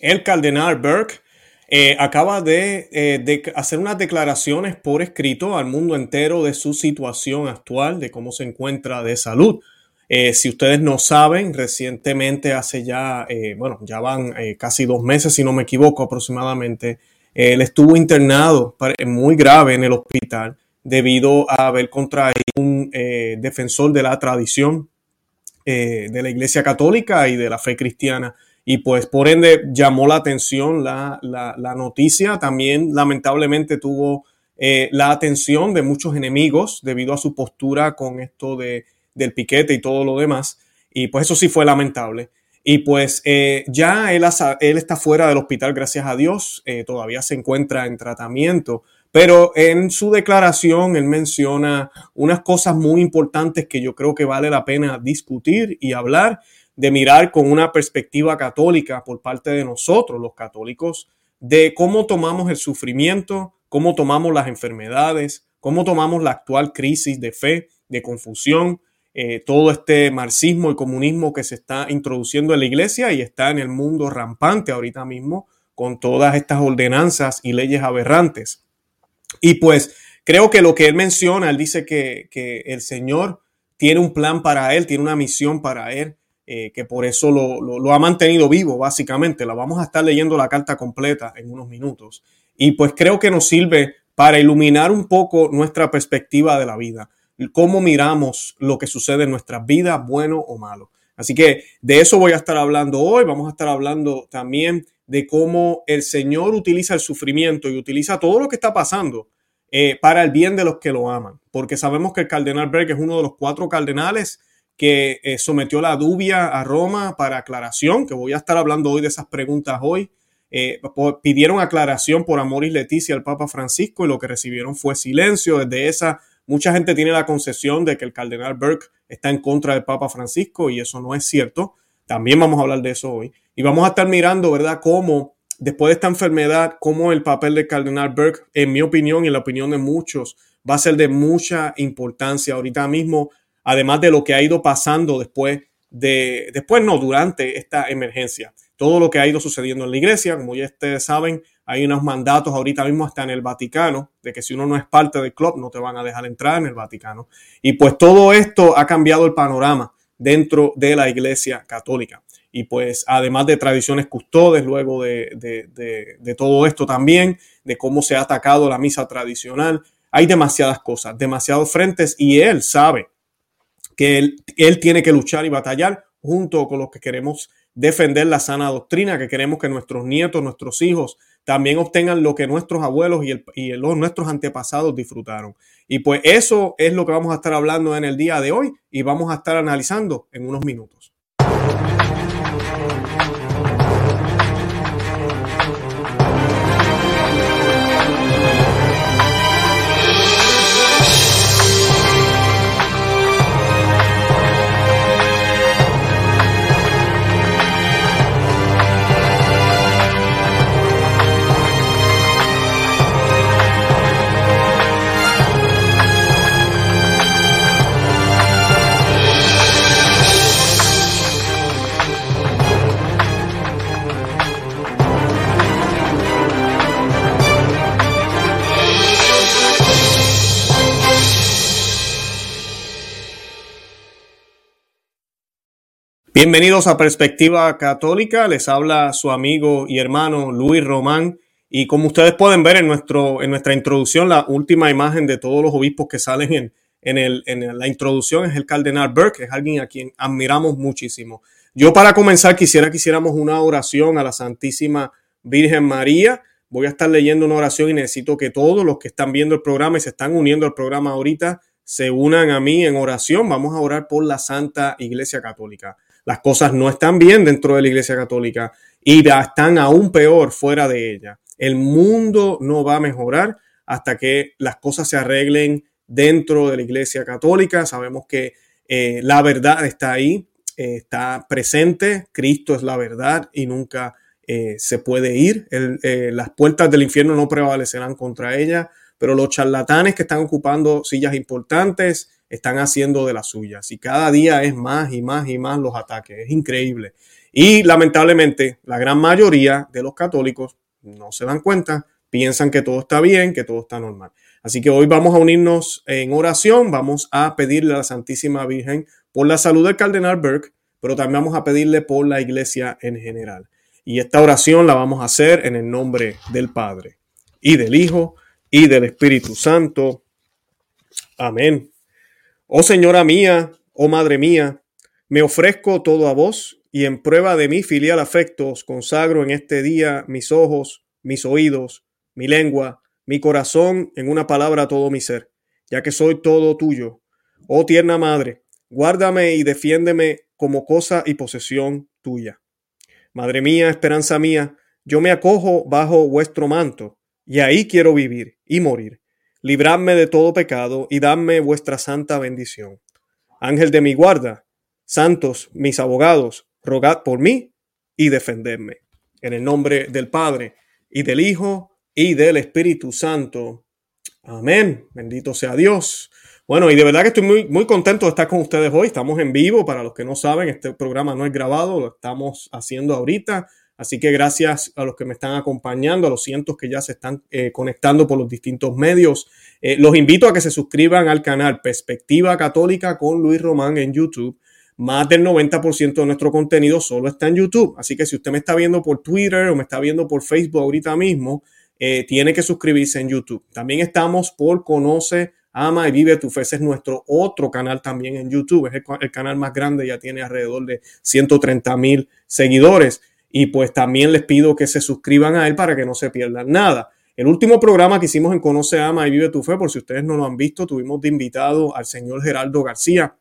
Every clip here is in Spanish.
el cardenal Burke eh, acaba de, de, hacer unas declaraciones por escrito al mundo entero de su situación actual, de cómo se encuentra de salud. Eh, si ustedes no saben, recientemente, hace ya, eh, bueno, ya van eh, casi dos meses, si no me equivoco aproximadamente, él estuvo internado muy grave en el hospital debido a haber contraído un defensor de la tradición de la Iglesia Católica y de la fe cristiana. Y pues por ende llamó la atención la, la, noticia. También lamentablemente tuvo la atención de muchos enemigos debido a su postura con esto de del piquete y todo lo demás. Y pues eso sí fue lamentable. Y pues eh, ya él, él, está fuera del hospital, gracias a Dios, eh, todavía se encuentra en tratamiento, pero en su declaración él menciona unas cosas muy importantes que yo creo que vale la pena discutir y hablar, de mirar con una perspectiva católica por parte de nosotros, los católicos, de cómo tomamos el sufrimiento, cómo tomamos las enfermedades, cómo tomamos la actual crisis de fe, de confusión, eh, todo este marxismo y comunismo que se está introduciendo en la iglesia y está en el mundo rampante ahorita mismo con todas estas ordenanzas y leyes aberrantes. Y pues creo que lo que él menciona, él dice que, el Señor tiene un plan para él, tiene una misión para él, eh, que por eso lo, lo, ha mantenido vivo, básicamente. La vamos a estar leyendo la carta completa en unos minutos. Y pues creo que nos sirve para iluminar un poco nuestra perspectiva de la vida cómo miramos lo que sucede en nuestras vidas, bueno o malo. Así que de eso voy a estar hablando hoy. Vamos a estar hablando también de cómo el Señor utiliza el sufrimiento y utiliza todo lo que está pasando eh, para el bien de los que lo aman. Porque sabemos que el cardenal Berg es uno de los cuatro cardenales que eh, sometió la dubia a Roma para aclaración, que voy a estar hablando hoy de esas preguntas hoy. Eh, pidieron aclaración por amor y Leticia al Papa Francisco y lo que recibieron fue silencio. Desde esa Mucha gente tiene la concesión de que el cardenal Burke está en contra del Papa Francisco y eso no es cierto. También vamos a hablar de eso hoy. Y vamos a estar mirando, ¿verdad?, cómo después de esta enfermedad, cómo el papel del cardenal Burke, en mi opinión y en la opinión de muchos, va a ser de mucha importancia ahorita mismo, además de lo que ha ido pasando después de, después no, durante esta emergencia. Todo lo que ha ido sucediendo en la iglesia, como ya ustedes saben, hay unos mandatos ahorita mismo hasta en el Vaticano de que si uno no es parte del club no te van a dejar entrar en el Vaticano. Y pues todo esto ha cambiado el panorama dentro de la Iglesia Católica. Y pues además de tradiciones custodes, luego de, de, todo esto también, de cómo se ha atacado la misa tradicional, hay demasiadas cosas, demasiados frentes y él sabe que él, tiene que luchar y batallar junto con los que queremos defender la sana doctrina, que queremos que nuestros nietos, nuestros hijos también obtengan lo que nuestros abuelos y, el, y los, nuestros antepasados disfrutaron. Y pues eso es lo que vamos a estar hablando en el día de hoy y vamos a estar analizando en unos minutos. Bienvenidos a Perspectiva Católica. Les habla su amigo y hermano Luis Román. Y como ustedes pueden ver en, nuestro, en nuestra introducción, la última imagen de todos los obispos que salen en, en, el, en la introducción es el cardenal Burke, es alguien a quien admiramos muchísimo. Yo para comenzar quisiera que hiciéramos una oración a la Santísima Virgen María. Voy a estar leyendo una oración y necesito que todos los que están viendo el programa y se están uniendo al programa ahorita se unan a mí en oración. Vamos a orar por la Santa Iglesia Católica las cosas no están bien dentro de la Iglesia Católica y están aún peor fuera de ella. El mundo no va a mejorar hasta que las cosas se arreglen dentro de la Iglesia Católica. Sabemos que eh, la verdad está ahí, eh, está presente, Cristo es la verdad y nunca eh, se puede ir. las puertas del infierno no prevalecerán contra ella, pero los charlatanes que están ocupando sillas importantes están haciendo de las suyas y cada día es más y más y más los ataques. Es increíble. Y lamentablemente la gran mayoría de los católicos no se dan cuenta, piensan que todo está bien, que todo está normal. Así que hoy vamos a unirnos en oración, vamos a pedirle a la Santísima Virgen por la salud del cardenal Burke, pero también vamos a pedirle por la iglesia en general. Y esta oración la vamos a hacer en el nombre del Padre y del Hijo y del Espíritu Santo. Amén. Oh Señora mía, oh Madre mía, me ofrezco todo a vos y en prueba de mi filial afecto os consagro en este día mis ojos, mis oídos, mi lengua, mi corazón, en una palabra todo mi ser, ya que soy todo tuyo. Oh tierna Madre, guárdame y defiéndeme como cosa y posesión tuya. Madre mía, esperanza mía, yo me acojo bajo vuestro manto, y ahí quiero vivir y morir. Libradme de todo pecado y dadme vuestra santa bendición. Ángel de mi guarda, santos, mis abogados, rogad por mí y defendedme. En el nombre del Padre, y del Hijo, y del Espíritu Santo. Amén. Bendito sea Dios. Bueno, y de verdad que estoy muy, muy contento de estar con ustedes hoy. Estamos en vivo. Para los que no saben, este programa no es grabado, lo estamos haciendo ahorita. Así que gracias a los que me están acompañando, a los cientos que ya se están eh, conectando por los distintos medios. Eh, los invito a que se suscriban al canal Perspectiva Católica con Luis Román en YouTube más del 90% de nuestro contenido solo está en YouTube. Así que si usted me está viendo por Twitter o me está viendo por Facebook ahorita mismo, eh, tiene que suscribirse en YouTube. También estamos por Conoce, Ama y Vive tu Fe. Es nuestro otro canal también en YouTube. Es el, canal más grande, ya tiene alrededor de 130 mil seguidores. Y pues también les pido que se suscriban a él para que no se pierdan nada. El último programa que hicimos en Conoce, Ama y Vive tu Fe, por si ustedes no lo han visto, tuvimos de invitado al señor Geraldo García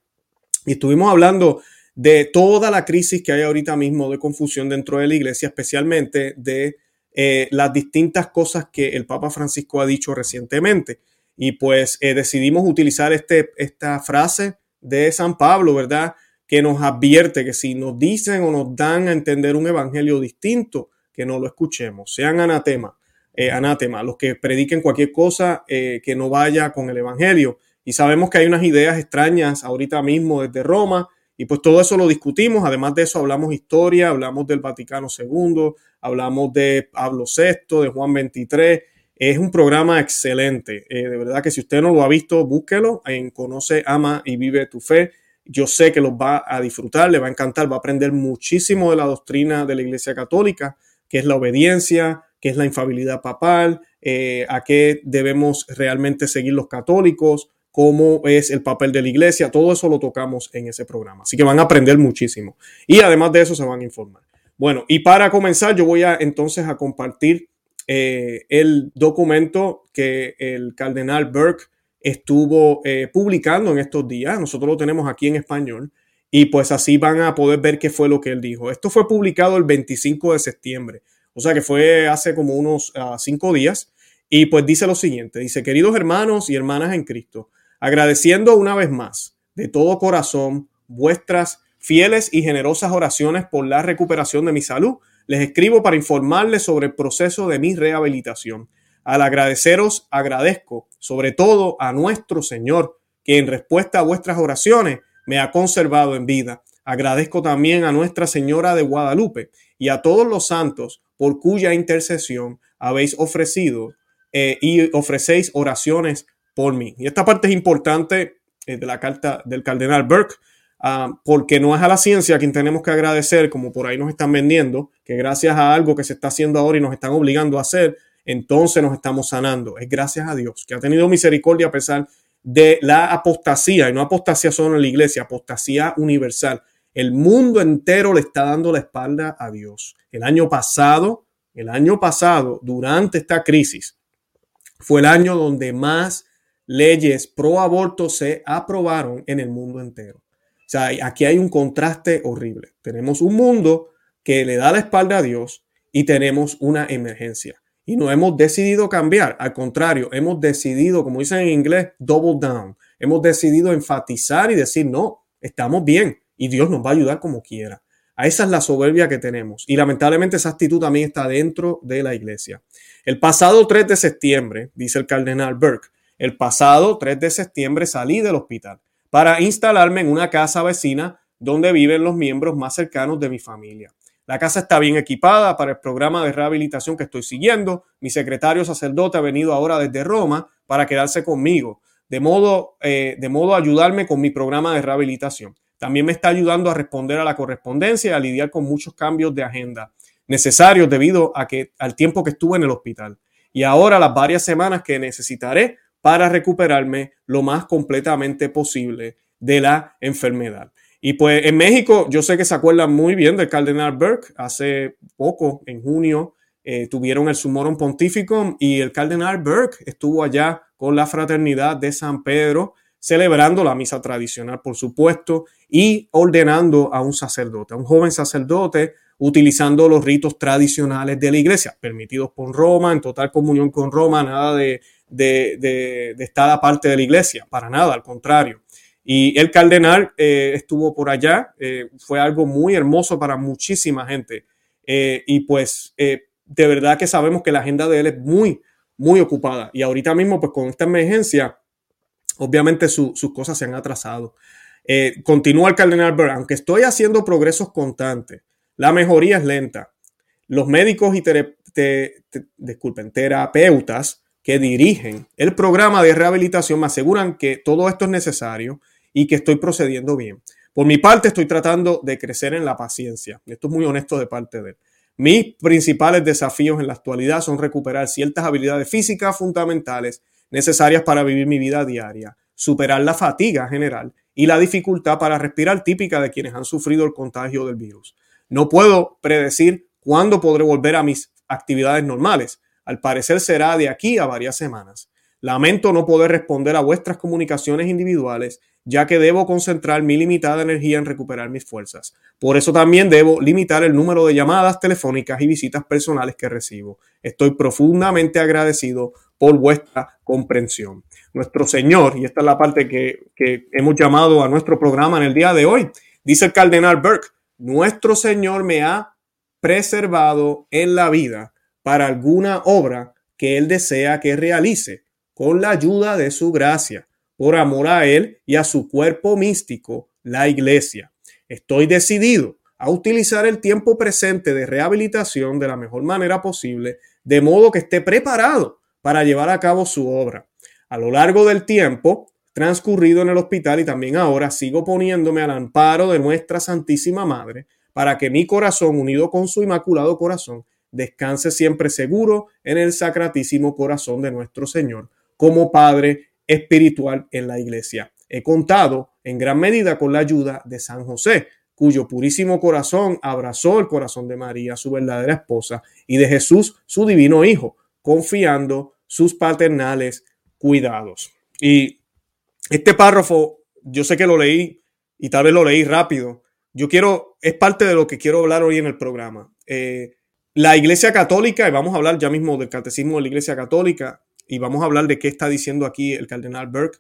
y estuvimos hablando de toda la crisis que hay ahorita mismo de confusión dentro de la iglesia, especialmente de eh, las distintas cosas que el Papa Francisco ha dicho recientemente. Y pues eh, decidimos utilizar este, esta frase de San Pablo, ¿verdad? Que nos advierte que si nos dicen o nos dan a entender un evangelio distinto, que no lo escuchemos, sean anatema, eh, anatema, los que prediquen cualquier cosa que no vaya con el evangelio y sabemos que hay unas ideas extrañas ahorita mismo desde Roma y pues todo eso lo discutimos. Además de eso hablamos historia, hablamos del Vaticano II, hablamos de Pablo VI, de Juan XXIII. Es un programa excelente. Eh, de verdad que si usted no lo ha visto, búsquelo en Conoce, Ama y Vive tu Fe. Yo sé que los va a disfrutar, le va a encantar, va a aprender muchísimo de la doctrina de la Iglesia Católica, que es la obediencia, que es la infabilidad papal, eh, a qué debemos realmente seguir los católicos, cómo es el papel de la iglesia, todo eso lo tocamos en ese programa. Así que van a aprender muchísimo. Y además de eso se van a informar. Bueno, y para comenzar, yo voy a entonces a compartir eh, el documento que el cardenal Burke estuvo eh, publicando en estos días. Nosotros lo tenemos aquí en español y pues así van a poder ver qué fue lo que él dijo. Esto fue publicado el 25 de septiembre, o sea que fue hace como unos ah, cinco días. Y pues dice lo siguiente, dice, queridos hermanos y hermanas en Cristo, agradeciendo una vez más de todo corazón vuestras fieles y generosas oraciones por la recuperación de mi salud. Les escribo para informarles sobre el proceso de mi rehabilitación. Al agradeceros, agradezco sobre todo a nuestro Señor, que en respuesta a vuestras oraciones me ha conservado en vida. Agradezco también a Nuestra Señora de Guadalupe y a todos los santos por cuya intercesión habéis ofrecido eh, y ofrecéis oraciones por mí. Y esta parte es importante eh, de la carta del cardenal Burke, ah, porque no es a la ciencia a quien tenemos que agradecer, como por ahí nos están vendiendo, que gracias a algo que se está haciendo ahora y nos están obligando a hacer, entonces nos estamos sanando. Es gracias a Dios, que ha tenido misericordia a pesar de la apostasía, y no apostasía solo en la iglesia, apostasía universal. El mundo entero le está dando la espalda a Dios. El año pasado, el año pasado, durante esta crisis, fue el año donde más leyes pro aborto se aprobaron en el mundo entero. O sea, aquí hay un contraste horrible. Tenemos un mundo que le da la espalda a Dios y tenemos una emergencia. Y no hemos decidido cambiar. Al contrario, hemos decidido, como dicen en inglés, double down. Hemos decidido enfatizar y decir, no, estamos bien y Dios nos va a ayudar como quiera. A esa es la soberbia que tenemos. Y lamentablemente esa actitud también está dentro de la iglesia. El pasado 3 de septiembre, dice el cardenal Burke, el pasado 3 de septiembre salí del hospital para instalarme en una casa vecina donde viven los miembros más cercanos de mi familia. La casa está bien equipada para el programa de rehabilitación que estoy siguiendo. Mi secretario sacerdote ha venido ahora desde Roma para quedarse conmigo, de modo, eh, de modo a ayudarme con mi programa de rehabilitación. También me está ayudando a responder a la correspondencia y a lidiar con muchos cambios de agenda necesarios debido a que, al tiempo que estuve en el hospital. Y ahora las varias semanas que necesitaré para recuperarme lo más completamente posible de la enfermedad. Y pues en México, yo sé que se acuerdan muy bien del cardenal Burke. Hace poco, en junio, eh, tuvieron el Sumorum Pontificum y el cardenal Burke estuvo allá con la fraternidad de San Pedro, celebrando la misa tradicional, por supuesto, y ordenando a un sacerdote, a un joven sacerdote, utilizando los ritos tradicionales de la iglesia, permitidos por Roma, en total comunión con Roma, nada de, de, de, de estar aparte de la iglesia, para nada, al contrario. Y el cardenal eh, estuvo por allá, eh, fue algo muy hermoso para muchísima gente. Eh, y pues de verdad que sabemos que la agenda de él es muy, muy ocupada. Y ahorita mismo, pues con esta emergencia, obviamente sus cosas se han atrasado. continúa el cardenal Burr, aunque estoy haciendo progresos constantes, la mejoría es lenta. Los médicos y terapeutas que dirigen el programa de rehabilitación me aseguran que todo esto es necesario y que estoy procediendo bien. Por mi parte, estoy tratando de crecer en la paciencia. Esto es muy honesto de parte de él. Mis principales desafíos en la actualidad son recuperar ciertas habilidades físicas fundamentales necesarias para vivir mi vida diaria, superar la fatiga general y la dificultad para respirar típica de quienes han sufrido el contagio del virus. No puedo predecir cuándo podré volver a mis actividades normales. Al parecer será de aquí a varias semanas. Lamento no poder responder a vuestras comunicaciones individuales ya que debo concentrar mi limitada energía en recuperar mis fuerzas. Por eso también debo limitar el número de llamadas telefónicas y visitas personales que recibo. Estoy profundamente agradecido por vuestra comprensión. Nuestro Señor, y esta es la parte que, hemos llamado a nuestro programa en el día de hoy, dice el cardenal Burke, nuestro Señor me ha preservado en la vida para alguna obra que Él desea que realice con la ayuda de su gracia por amor a Él y a su cuerpo místico, la iglesia. Estoy decidido a utilizar el tiempo presente de rehabilitación de la mejor manera posible, de modo que esté preparado para llevar a cabo su obra. A lo largo del tiempo transcurrido en el hospital y también ahora sigo poniéndome al amparo de nuestra Santísima Madre para que mi corazón, unido con su Inmaculado Corazón, descanse siempre seguro en el Sacratísimo Corazón de nuestro Señor, como Padre espiritual en la iglesia. He contado en gran medida con la ayuda de San José, cuyo purísimo corazón abrazó el corazón de María, su verdadera esposa, y de Jesús, su divino Hijo, confiando sus paternales cuidados. Y este párrafo, yo sé que lo leí y tal vez lo leí rápido. Yo quiero, es parte de lo que quiero hablar hoy en el programa. Eh, la Iglesia Católica, y vamos a hablar ya mismo del catecismo de la Iglesia Católica, y vamos a hablar de qué está diciendo aquí el cardenal Burke,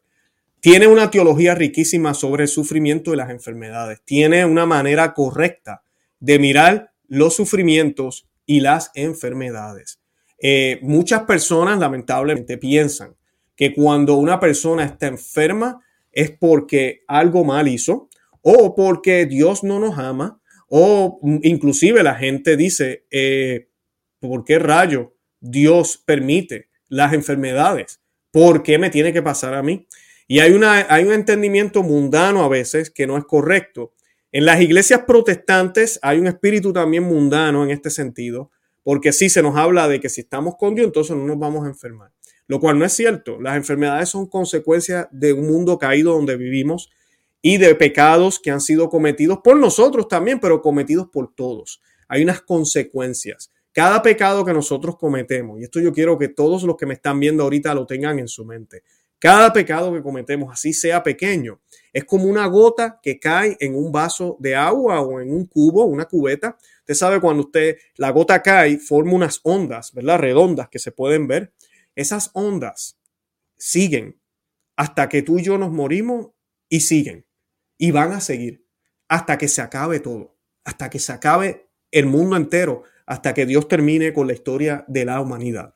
tiene una teología riquísima sobre el sufrimiento y las enfermedades. Tiene una manera correcta de mirar los sufrimientos y las enfermedades. Eh, muchas personas lamentablemente piensan que cuando una persona está enferma es porque algo mal hizo o porque Dios no nos ama o inclusive la gente dice, eh, ¿por qué rayo Dios permite las enfermedades. ¿Por qué me tiene que pasar a mí? Y hay, una, hay un entendimiento mundano a veces que no es correcto. En las iglesias protestantes hay un espíritu también mundano en este sentido, porque sí se nos habla de que si estamos con Dios, entonces no nos vamos a enfermar. Lo cual no es cierto. Las enfermedades son consecuencias de un mundo caído donde vivimos y de pecados que han sido cometidos por nosotros también, pero cometidos por todos. Hay unas consecuencias. Cada pecado que nosotros cometemos, y esto yo quiero que todos los que me están viendo ahorita lo tengan en su mente, cada pecado que cometemos, así sea pequeño, es como una gota que cae en un vaso de agua o en un cubo, una cubeta. Usted sabe cuando usted, la gota cae, forma unas ondas, ¿verdad? Redondas que se pueden ver. Esas ondas siguen hasta que tú y yo nos morimos y siguen. Y van a seguir hasta que se acabe todo, hasta que se acabe el mundo entero, hasta que Dios termine con la historia de la humanidad.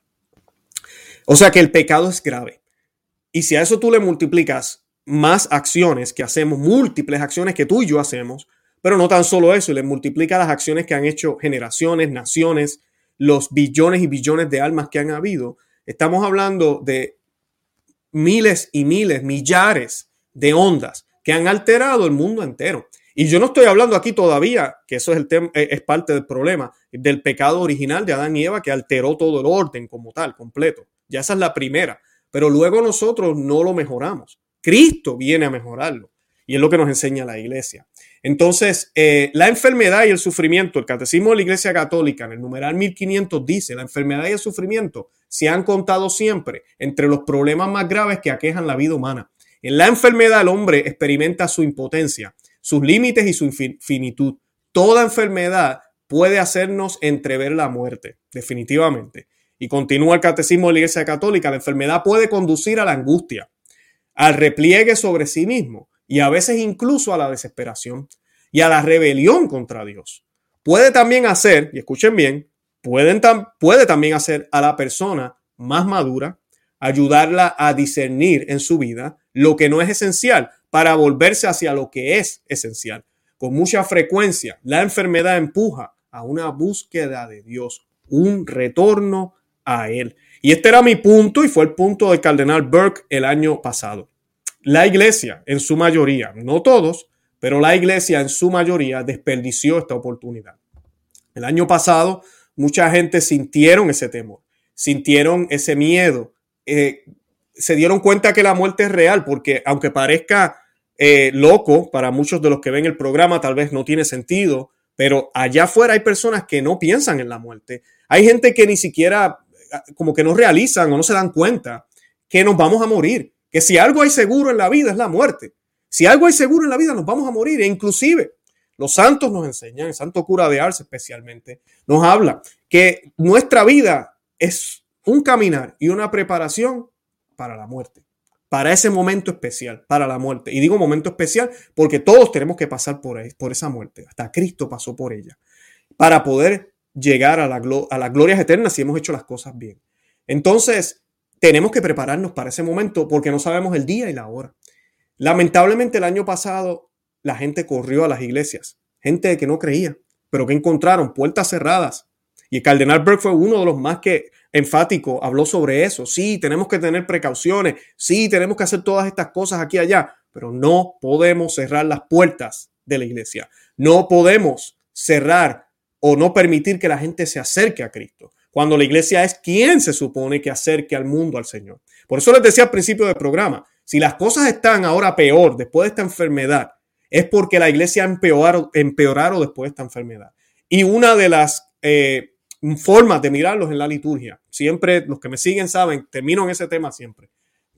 O sea que el pecado es grave. Y si a eso tú le multiplicas más acciones que hacemos, múltiples acciones que tú y yo hacemos, pero no tan solo eso, le multiplica las acciones que han hecho generaciones, naciones, los billones y billones de almas que han habido. Estamos hablando de miles y miles, millares de ondas que han alterado el mundo entero. Y yo no estoy hablando aquí todavía, que eso es, el tema, es parte del problema, del pecado original de Adán y Eva que alteró todo el orden como tal, completo. Ya esa es la primera. Pero luego nosotros no lo mejoramos. Cristo viene a mejorarlo. Y es lo que nos enseña la iglesia. Entonces, eh, la enfermedad y el sufrimiento, el catecismo de la Iglesia Católica en el numeral 1500 dice, la enfermedad y el sufrimiento se han contado siempre entre los problemas más graves que aquejan la vida humana. En la enfermedad el hombre experimenta su impotencia, sus límites y su infinitud. Toda enfermedad puede hacernos entrever la muerte, definitivamente. Y continúa el catecismo de la Iglesia Católica, la enfermedad puede conducir a la angustia, al repliegue sobre sí mismo y a veces incluso a la desesperación y a la rebelión contra Dios. Puede también hacer, y escuchen bien, puede también hacer a la persona más madura, ayudarla a discernir en su vida lo que no es esencial para volverse hacia lo que es esencial. Con mucha frecuencia, la enfermedad empuja a una búsqueda de Dios, un retorno a Él. Y este era mi punto y fue el punto del cardenal Burke el año pasado. La iglesia, en su mayoría, no todos, pero la iglesia en su mayoría desperdició esta oportunidad. El año pasado, mucha gente sintieron ese temor, sintieron ese miedo, eh, se dieron cuenta que la muerte es real, porque aunque parezca eh, loco para muchos de los que ven el programa, tal vez no tiene sentido, pero allá afuera hay personas que no piensan en la muerte. Hay gente que ni siquiera como que no realizan o no se dan cuenta que nos vamos a morir, que si algo hay seguro en la vida es la muerte. Si algo hay seguro en la vida nos vamos a morir e inclusive los santos nos enseñan, el santo cura de Arce especialmente, nos habla que nuestra vida es un caminar y una preparación para la muerte, para ese momento especial, para la muerte. Y digo momento especial porque todos tenemos que pasar por, esa muerte. Hasta Cristo pasó por ella, para poder llegar a, la, a las glorias eternas si hemos hecho las cosas bien. Entonces, tenemos que prepararnos para ese momento porque no sabemos el día y la hora. Lamentablemente el año pasado la gente corrió a las iglesias, gente que no creía, pero que encontraron puertas cerradas. Y el cardenal Burke fue uno de los más que enfático habló sobre eso. Sí, tenemos que tener precauciones, sí, tenemos que hacer todas estas cosas aquí y allá, pero no podemos cerrar las puertas de la iglesia. No podemos cerrar o no permitir que la gente se acerque a Cristo, cuando la iglesia es quien se supone que acerque al mundo al Señor. Por eso les decía al principio del programa, si las cosas están ahora peor después de esta enfermedad, es porque la iglesia empeorado, empeorado después de esta enfermedad. Y una de las eh, formas de mirarlos en la liturgia, siempre los que me siguen saben, termino en ese tema siempre.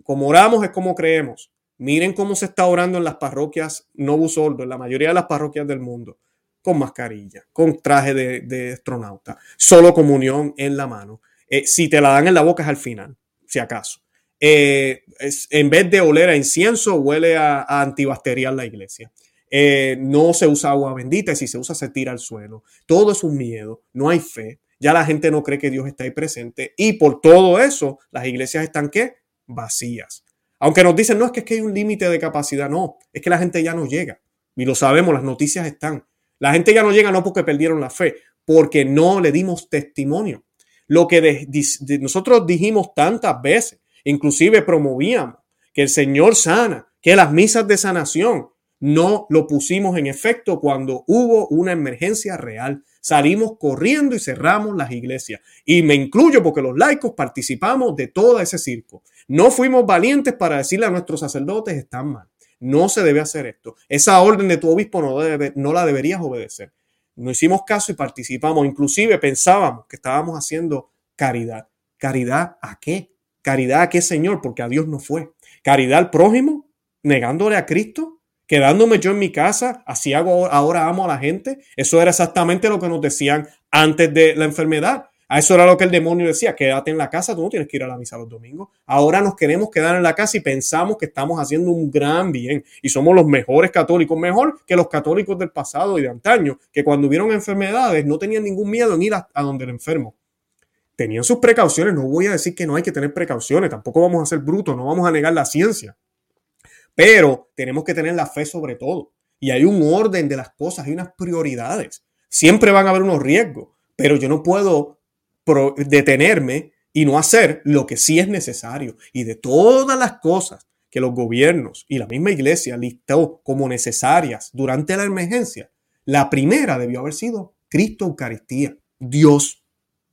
Como oramos es como creemos. Miren cómo se está orando en las parroquias no busoldo, en la mayoría de las parroquias del mundo con mascarilla, con traje de, astronauta, solo comunión en la mano. Eh, si te la dan en la boca es al final, si acaso. Eh, en vez de oler a incienso, huele a, antibacterial la iglesia. Eh, no se usa agua bendita y si se usa se tira al suelo. Todo es un miedo, no hay fe. Ya la gente no cree que Dios está ahí presente y por todo eso las iglesias están qué? Vacías. Aunque nos dicen, no, es que, es que hay un límite de capacidad, no, es que la gente ya no llega. Y lo sabemos, las noticias están. La gente ya no llega no porque perdieron la fe, porque no le dimos testimonio. Lo que nosotros dijimos tantas veces, inclusive promovíamos que el Señor sana, que las misas de sanación, no lo pusimos en efecto cuando hubo una emergencia real. Salimos corriendo y cerramos las iglesias. Y me incluyo porque los laicos participamos de todo ese circo. No fuimos valientes para decirle a nuestros sacerdotes están mal. No se debe hacer esto. Esa orden de tu obispo no, debe, no la deberías obedecer. No hicimos caso y participamos. Inclusive pensábamos que estábamos haciendo caridad. ¿Caridad a qué? ¿Caridad a qué, Señor? Porque a Dios no fue. ¿Caridad al prójimo? ¿Negándole a Cristo? ¿Quedándome yo en mi casa? ¿Así hago ahora amo a la gente? Eso era exactamente lo que nos decían antes de la enfermedad. A eso era lo que el demonio decía, quédate en la casa, tú no tienes que ir a la misa los domingos. Ahora nos queremos quedar en la casa y pensamos que estamos haciendo un gran bien y somos los mejores católicos, mejor que los católicos del pasado y de antaño, que cuando hubieron enfermedades no tenían ningún miedo en ir a, donde el enfermo. Tenían sus precauciones, no voy a decir que no hay que tener precauciones, tampoco vamos a ser brutos, no vamos a negar la ciencia. Pero tenemos que tener la fe sobre todo. Y hay un orden de las cosas, hay unas prioridades. Siempre van a haber unos riesgos, pero yo no puedo detenerme y no hacer lo que sí es necesario. Y de todas las cosas que los gobiernos y la misma iglesia listó como necesarias durante la emergencia, la primera debió haber sido Cristo Eucaristía, Dios,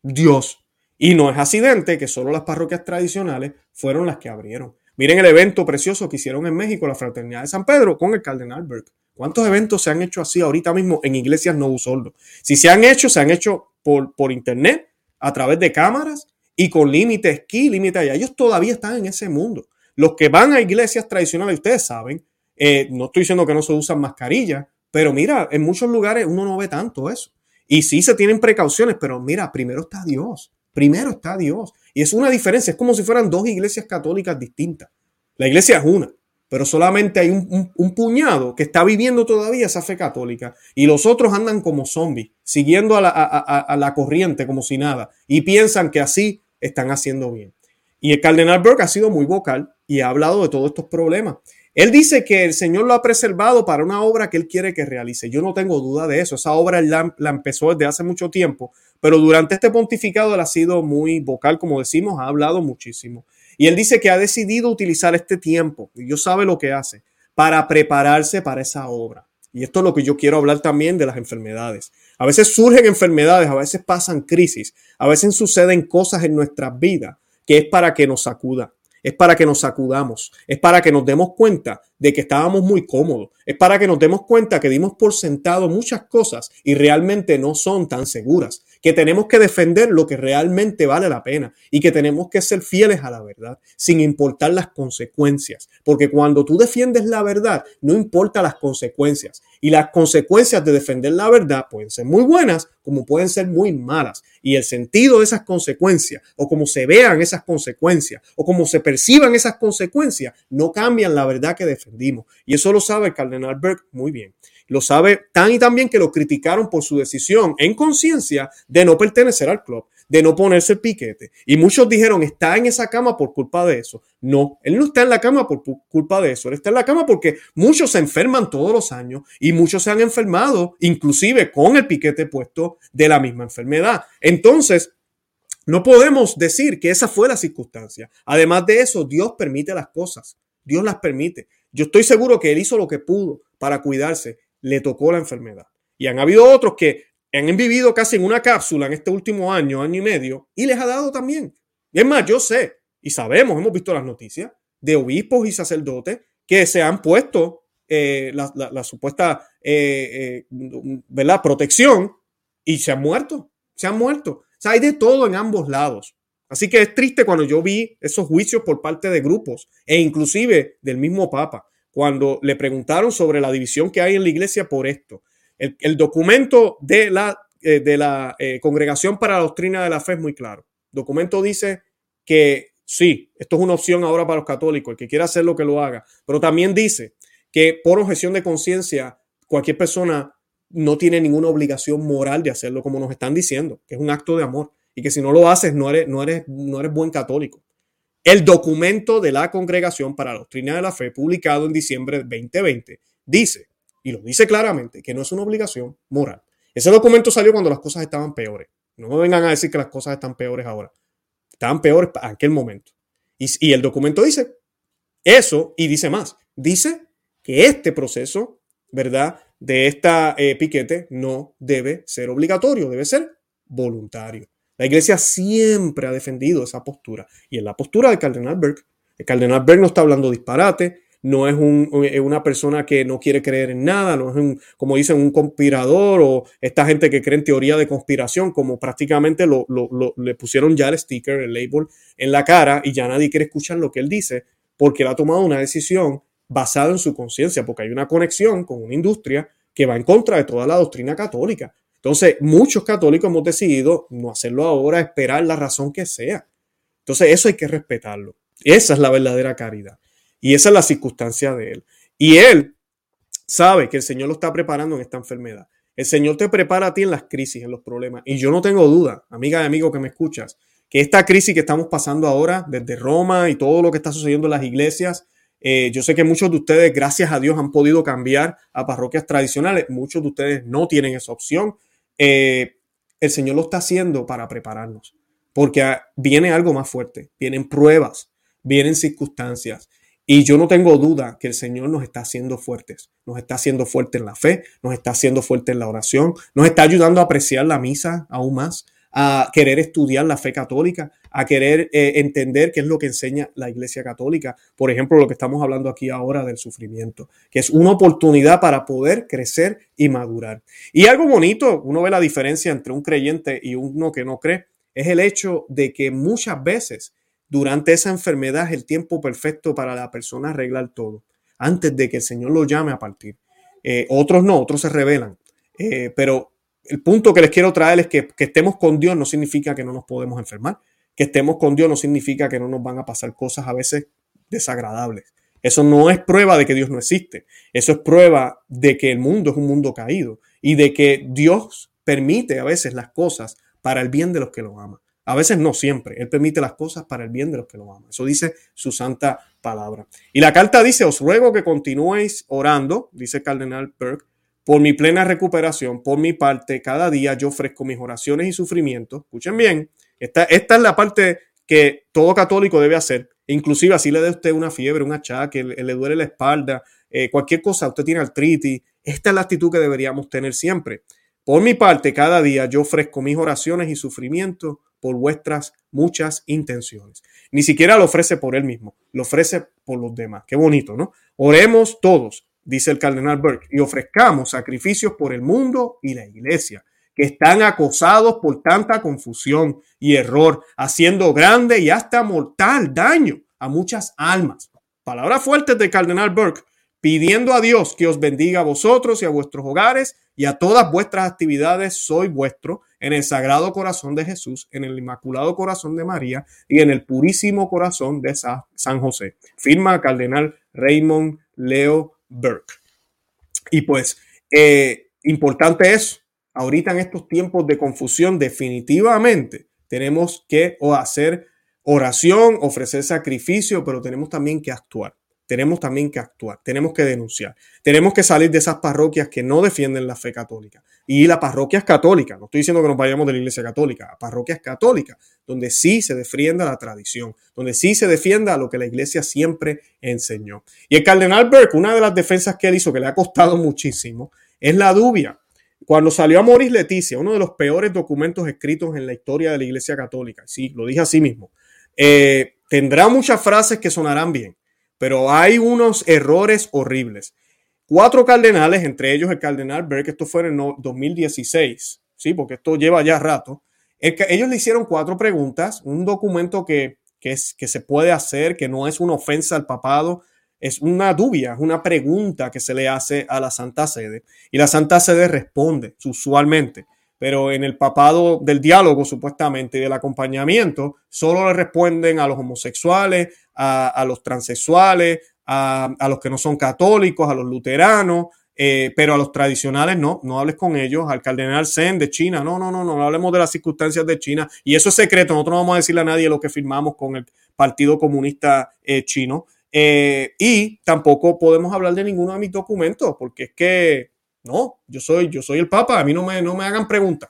Dios. Y no es accidente que solo las parroquias tradicionales fueron las que abrieron. Miren el evento precioso que hicieron en México la Fraternidad de San Pedro con el Cardenal Burke. ¿Cuántos eventos se han hecho así ahorita mismo en iglesias no usoldo? Si se han hecho, se han hecho por, por internet, a través de cámaras y con límites aquí, límites allá. Ellos todavía están en ese mundo. Los que van a iglesias tradicionales, ustedes saben, eh, no estoy diciendo que no se usan mascarillas, pero mira, en muchos lugares uno no ve tanto eso. Y sí se tienen precauciones, pero mira, primero está Dios. Primero está Dios. Y es una diferencia. Es como si fueran dos iglesias católicas distintas. La iglesia es una pero solamente hay un, puñado que está viviendo todavía esa fe católica y los otros andan como zombies, siguiendo a la, corriente como si nada y piensan que así están haciendo bien. Y el cardenal Burke ha sido muy vocal y ha hablado de todos estos problemas. Él dice que el Señor lo ha preservado para una obra que él quiere que realice. Yo no tengo duda de eso. Esa obra la, la, empezó desde hace mucho tiempo, pero durante este pontificado él ha sido muy vocal, como decimos, ha hablado muchísimo. Y él dice que ha decidido utilizar este tiempo, y Dios sabe lo que hace, para prepararse para esa obra. Y esto es lo que yo quiero hablar también de las enfermedades. A veces surgen enfermedades, a veces pasan crisis, a veces suceden cosas en nuestras vidas que es para que nos sacuda, es para que nos sacudamos, es para que nos demos cuenta de que estábamos muy cómodos, es para que nos demos cuenta que dimos por sentado muchas cosas y realmente no son tan seguras que tenemos que defender lo que realmente vale la pena y que tenemos que ser fieles a la verdad, sin importar las consecuencias. Porque cuando tú defiendes la verdad, no importa las consecuencias. Y las consecuencias de defender la verdad pueden ser muy buenas como pueden ser muy malas. Y el sentido de esas consecuencias, o como se vean esas consecuencias, o como se perciban esas consecuencias, no cambian la verdad que defendimos. Y eso lo sabe el cardenal Burke muy bien. Lo sabe tan y tan bien que lo criticaron por su decisión en conciencia de no pertenecer al club, de no ponerse el piquete. Y muchos dijeron, está en esa cama por culpa de eso. No, él no está en la cama por culpa de eso. Él está en la cama porque muchos se enferman todos los años y muchos se han enfermado, inclusive con el piquete puesto de la misma enfermedad. Entonces, no podemos decir que esa fue la circunstancia. Además de eso, Dios permite las cosas. Dios las permite. Yo estoy seguro que él hizo lo que pudo para cuidarse le tocó la enfermedad. Y han habido otros que han vivido casi en una cápsula en este último año, año y medio, y les ha dado también. Y es más, yo sé, y sabemos, hemos visto las noticias de obispos y sacerdotes que se han puesto eh, la, supuesta eh, eh, protección y se han muerto, se han muerto. O sea, hay de todo en ambos lados. Así que es triste cuando yo vi esos juicios por parte de grupos e inclusive del mismo Papa cuando le preguntaron sobre la división que hay en la iglesia por esto. El, documento de la, eh, de la eh, Congregación para la Doctrina de la Fe es muy claro. El documento dice que sí, esto es una opción ahora para los católicos, el que quiera hacerlo que lo haga, pero también dice que por objeción de conciencia cualquier persona no tiene ninguna obligación moral de hacerlo como nos están diciendo, que es un acto de amor y que si no lo haces no eres, no eres, no eres buen católico. El documento de la Congregación para la Doctrina de la Fe, publicado en diciembre de 2020, dice, y lo dice claramente, que no es una obligación moral. Ese documento salió cuando las cosas estaban peores. No me vengan a decir que las cosas están peores ahora. Estaban peores en aquel momento. Y, el documento dice eso y dice más. Dice que este proceso, ¿verdad? De esta eh, piquete no debe ser obligatorio, debe ser voluntario. La iglesia siempre ha defendido esa postura y en la postura del cardenal Berg. El cardenal Berg no está hablando disparate, no es una persona que no quiere creer en nada, no es un, como dicen, un conspirador o esta gente que cree en teoría de conspiración, como prácticamente lo, le pusieron ya el sticker, el label en la cara y ya nadie quiere escuchar lo que él dice porque él ha tomado una decisión basada en su conciencia, porque hay una conexión con una industria que va en contra de toda la doctrina católica. Entonces, muchos católicos hemos decidido no hacerlo ahora, esperar la razón que sea. Entonces, eso hay que respetarlo. Esa es la verdadera caridad. Y esa es la circunstancia de él. Y él sabe que el Señor lo está preparando en esta enfermedad. El Señor te prepara a ti en las crisis, en los problemas. Y yo no tengo duda, amiga y amigo que me escuchas, que esta crisis que estamos pasando ahora desde Roma y todo lo que está sucediendo en las iglesias, Eh, yo sé que muchos de ustedes, gracias a Dios, han podido cambiar a parroquias tradicionales. Muchos de ustedes no tienen esa opción. Eh, el Señor lo está haciendo para prepararnos, porque viene algo más fuerte, vienen pruebas, vienen circunstancias. Y yo no tengo duda que el Señor nos está haciendo fuertes, nos está haciendo fuertes en la fe, nos está haciendo fuertes en la oración, nos está ayudando a apreciar la misa aún más, a querer estudiar la fe católica, a querer eh, entender qué es lo que enseña la Iglesia Católica. Por ejemplo, lo que estamos hablando aquí ahora del sufrimiento, que es una oportunidad para poder crecer y madurar. Y algo bonito, uno ve la diferencia entre un creyente y uno que no cree, es el hecho de que muchas veces durante esa enfermedad es el tiempo perfecto para la persona arreglar todo, antes de que el Señor lo llame a partir. Eh, otros no, otros se rebelan. Eh, pero el punto que les quiero traer es que, que estemos con Dios no significa que no nos podemos enfermar. Que estemos con Dios no significa que no nos van a pasar cosas a veces desagradables. Eso no es prueba de que Dios no existe. Eso es prueba de que el mundo es un mundo caído y de que Dios permite a veces las cosas para el bien de los que lo aman. A veces no siempre. Él permite las cosas para el bien de los que lo aman. Eso dice su santa palabra. Y la carta dice, os ruego que continuéis orando, dice el cardenal Burke, por mi plena recuperación, por mi parte, cada día yo ofrezco mis oraciones y sufrimientos. Escuchen bien, esta, es la parte que todo católico debe hacer. Inclusive así le dé usted una fiebre, un achaque, le, le duele la espalda, eh, cualquier cosa, usted tiene artritis. Esta es la actitud que deberíamos tener siempre. Por mi parte, cada día yo ofrezco mis oraciones y sufrimientos por vuestras muchas intenciones. Ni siquiera lo ofrece por él mismo, lo ofrece por los demás. Qué bonito, ¿no? Oremos todos dice el cardenal Burke, y ofrezcamos sacrificios por el mundo y la iglesia, que están acosados por tanta confusión y error, haciendo grande y hasta mortal daño a muchas almas. Palabras fuertes del cardenal Burke, pidiendo a Dios que os bendiga a vosotros y a vuestros hogares y a todas vuestras actividades soy vuestro en el Sagrado Corazón de Jesús, en el Inmaculado Corazón de María y en el Purísimo Corazón de San José. Firma Cardenal Raymond Leo Burke. Y pues, eh, importante es, ahorita en estos tiempos de confusión, definitivamente tenemos que hacer oración, ofrecer sacrificio, pero tenemos también que actuar tenemos también que actuar, tenemos que denunciar, tenemos que salir de esas parroquias que no defienden la fe católica. Y las parroquias católicas, no estoy diciendo que nos vayamos de la iglesia católica, parroquias católicas, donde sí se defienda la tradición, donde sí se defienda lo que la iglesia siempre enseñó. Y el cardenal Burke, una de las defensas que él hizo, que le ha costado muchísimo, es la dubia. Cuando salió a Moris Leticia, uno de los peores documentos escritos en la historia de la iglesia católica, sí, lo dije así mismo, eh, tendrá muchas frases que sonarán bien, pero hay unos errores horribles. Cuatro cardenales, entre ellos el cardenal Berg, esto fue en el 2016, ¿sí? porque esto lleva ya rato. ellos le hicieron cuatro preguntas, un documento que, es, que se puede hacer, que no es una ofensa al papado, es una dubia, es una pregunta que se le hace a la Santa Sede. Y la Santa Sede responde usualmente pero en el papado del diálogo supuestamente y del acompañamiento, solo le responden a los homosexuales, a, los transexuales, a, los que no son católicos, a los luteranos, eh, pero a los tradicionales no, no hables con ellos, al cardenal Zen de China, no, no, no, no, no hablemos de las circunstancias de China, y eso es secreto, nosotros no vamos a decirle a nadie lo que firmamos con el Partido Comunista eh, Chino, eh, y tampoco podemos hablar de ninguno de mis documentos, porque es que no, yo soy, yo soy el Papa, a mí no me, no me hagan preguntas.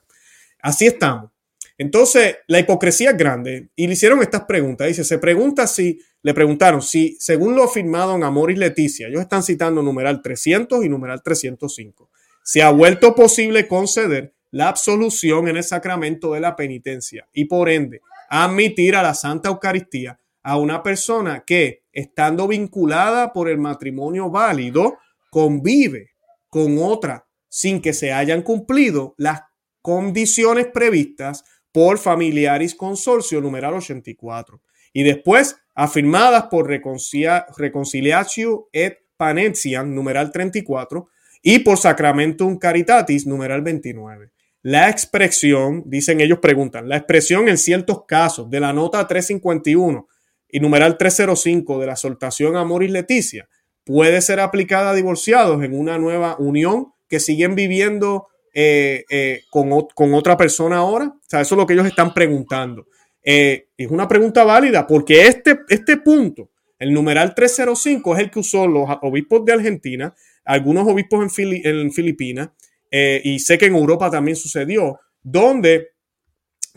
Así estamos. Entonces, la hipocresía es grande y le hicieron estas preguntas. Dice, se pregunta si, le preguntaron si, según lo firmado en Amor y Leticia, ellos están citando numeral 300 y numeral 305, se ha vuelto posible conceder la absolución en el sacramento de la penitencia y por ende admitir a la Santa Eucaristía a una persona que, estando vinculada por el matrimonio válido, convive con otra sin que se hayan cumplido las condiciones previstas por Familiaris Consorcio numeral 84 y después afirmadas por Reconciliatio et Panetiam numeral 34 y por Sacramentum Caritatis numeral 29. La expresión, dicen ellos preguntan, la expresión en ciertos casos de la nota 351 y numeral 305 de la exhortación Amoris Leticia puede ser aplicada a divorciados en una nueva unión que siguen viviendo eh, eh, con, otra persona ahora? O sea, eso es lo que ellos están preguntando. Eh, es una pregunta válida porque este, este punto, El numeral 305 es el que usó los obispos de Argentina, algunos obispos en, Filipinas, y sé que en Europa también sucedió, donde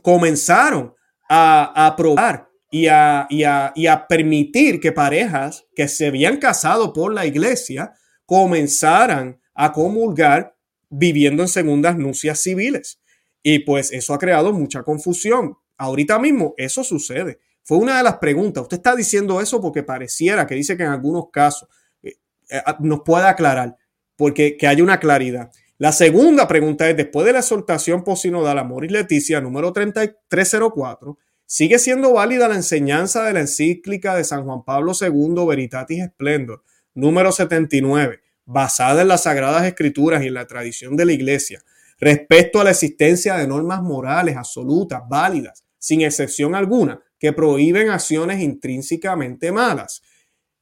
comenzaron a, aprobar y a, y, y a permitir que parejas que se habían casado por la iglesia comenzaran a comulgar viviendo en segundas nupcias civiles. Y pues eso ha creado mucha confusión. Ahorita mismo eso sucede. Fue una de las preguntas. Usted está diciendo eso porque pareciera que dice que en algunos casos eh, eh, nos puede aclarar, porque que haya una claridad. La segunda pregunta es, después de la exhortación posinodal Amor y Leticia número 3304, ¿sigue siendo válida la enseñanza de la encíclica de San Juan Pablo II, Veritatis Splendor, número 79, basada en las Sagradas Escrituras y en la tradición de la Iglesia, respecto a la existencia de normas morales absolutas, válidas, sin excepción alguna, que prohíben acciones intrínsecamente malas?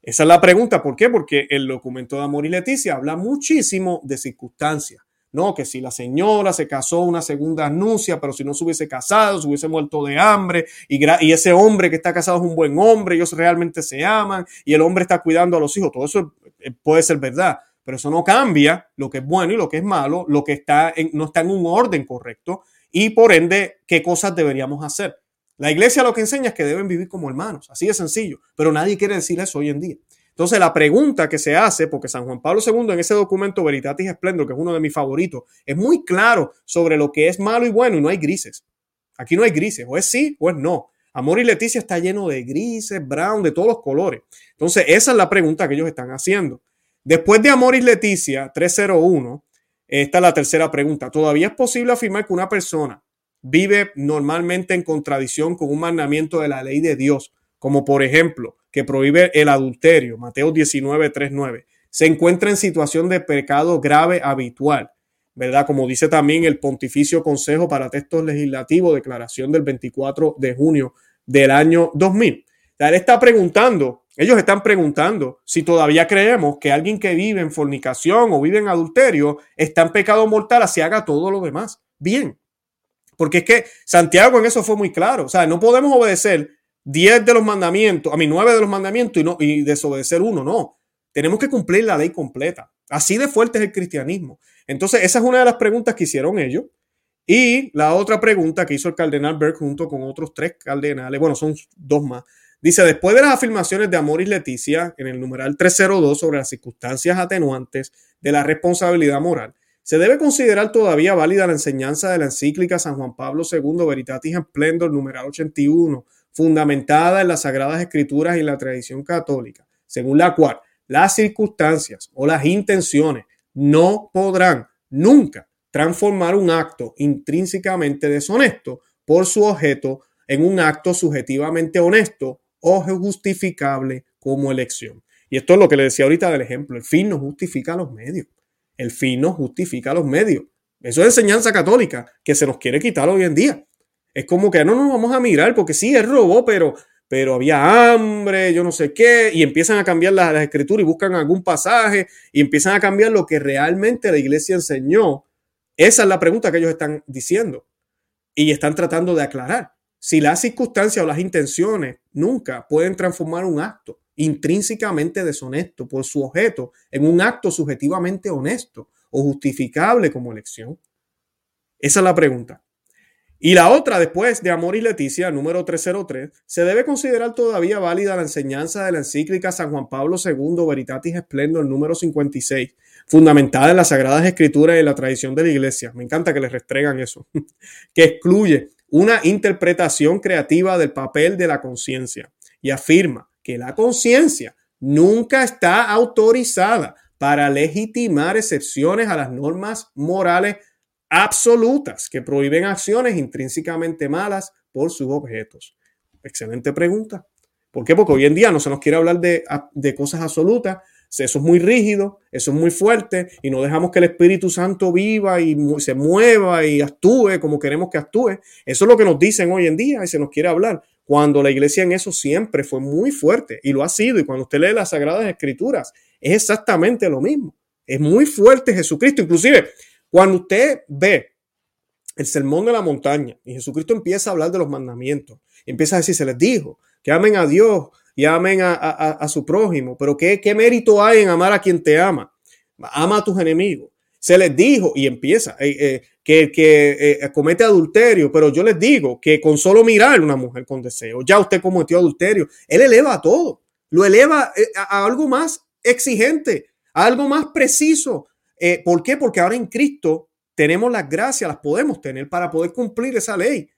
Esa es la pregunta. ¿Por qué? Porque el documento de Amor y Leticia habla muchísimo de circunstancias. No, que si la señora se casó una segunda anuncia, pero si no se hubiese casado, se hubiese muerto de hambre, y, ese hombre que está casado es un buen hombre, ellos realmente se aman, y el hombre está cuidando a los hijos, todo eso eh, puede ser verdad, pero eso no cambia lo que es bueno y lo que es malo, lo que está en, no está en un orden correcto, y por ende, qué cosas deberíamos hacer. La iglesia lo que enseña es que deben vivir como hermanos, así de sencillo, pero nadie quiere decir eso hoy en día. Entonces la pregunta que se hace, porque San Juan Pablo II en ese documento Veritatis Splendor, que es uno de mis favoritos, es muy claro sobre lo que es malo y bueno y no hay grises. Aquí no hay grises, o es sí o es no. Amor y Leticia está lleno de grises, brown, de todos los colores. Entonces esa es la pregunta que ellos están haciendo. Después de Amor y Leticia 301, esta es la tercera pregunta. ¿Todavía es posible afirmar que una persona vive normalmente en contradicción con un mandamiento de la ley de Dios, como por ejemplo que prohíbe el adulterio, Mateo 19, 3, 9, se encuentra en situación de pecado grave habitual, ¿verdad? Como dice también el Pontificio Consejo para Textos Legislativos, declaración del 24 de junio del año 2000. Él está preguntando, ellos están preguntando si todavía creemos que alguien que vive en fornicación o vive en adulterio está en pecado mortal así haga todo lo demás. Bien, porque es que Santiago en eso fue muy claro. O sea, no podemos obedecer 10 de los mandamientos, a mí 9 de los mandamientos y, no, y desobedecer uno. No, tenemos que cumplir la ley completa. Así de fuerte es el cristianismo. Entonces, esa es una de las preguntas que hicieron ellos. Y la otra pregunta que hizo el cardenal Berg junto con otros tres cardenales, bueno, son dos más. Dice, después de las afirmaciones de Amor y Leticia en el numeral 302 sobre las circunstancias atenuantes de la responsabilidad moral, ¿Se debe considerar todavía válida la enseñanza de la encíclica San Juan Pablo II Veritatis Splendor número 81, fundamentada en las Sagradas Escrituras y la tradición católica, según la cual las circunstancias o las intenciones no podrán nunca transformar un acto intrínsecamente deshonesto por su objeto en un acto subjetivamente honesto o justificable como elección. Y esto es lo que le decía ahorita del ejemplo. El fin no justifica los medios. El fin no justifica los medios. Eso es enseñanza católica que se nos quiere quitar hoy en día. Es como que no nos vamos a mirar porque sí, él robó, pero, pero había hambre, yo no sé qué, y empiezan a cambiar las, escrituras y buscan algún pasaje y empiezan a cambiar lo que realmente la iglesia enseñó. Esa es la pregunta que ellos están diciendo y están tratando de aclarar. Si las circunstancias o las intenciones nunca pueden transformar un acto intrínsecamente deshonesto por su objeto en un acto subjetivamente honesto o justificable como elección? Esa es la pregunta. Y la otra, después de Amor y Leticia, número 303, se debe considerar todavía válida la enseñanza de la encíclica San Juan Pablo II Veritatis Splendor, número 56, fundamentada en las Sagradas Escrituras y en la tradición de la Iglesia. Me encanta que les restregan eso, que excluye una interpretación creativa del papel de la conciencia y afirma que la conciencia nunca está autorizada para legitimar excepciones a las normas morales absolutas que prohíben acciones intrínsecamente malas por sus objetos. Excelente pregunta. ¿Por qué? Porque hoy en día no se nos quiere hablar de, de cosas absolutas, eso es muy rígido, eso es muy fuerte y no dejamos que el Espíritu Santo viva y se mueva y actúe como queremos que actúe. Eso es lo que nos dicen hoy en día y se nos quiere hablar. Cuando la iglesia en eso siempre fue muy fuerte y lo ha sido. Y cuando usted lee las Sagradas Escrituras, es exactamente lo mismo. Es muy fuerte Jesucristo. Inclusive, cuando usted ve el sermón de la montaña y Jesucristo empieza a hablar de los mandamientos, empieza a decir, se les dijo que amen a Dios y amen a, su prójimo. Pero ¿qué, ¿qué mérito hay en amar a quien te ama? Ama a tus enemigos. Se les dijo, y empieza, eh, eh, que, que eh, comete adulterio, pero yo les digo que con solo mirar una mujer con deseo, ya usted cometió adulterio. Él eleva todo, lo eleva a, algo más exigente, a algo más preciso. ¿Por qué? Porque ahora en Cristo tenemos las gracias, las podemos tener para poder cumplir esa ley.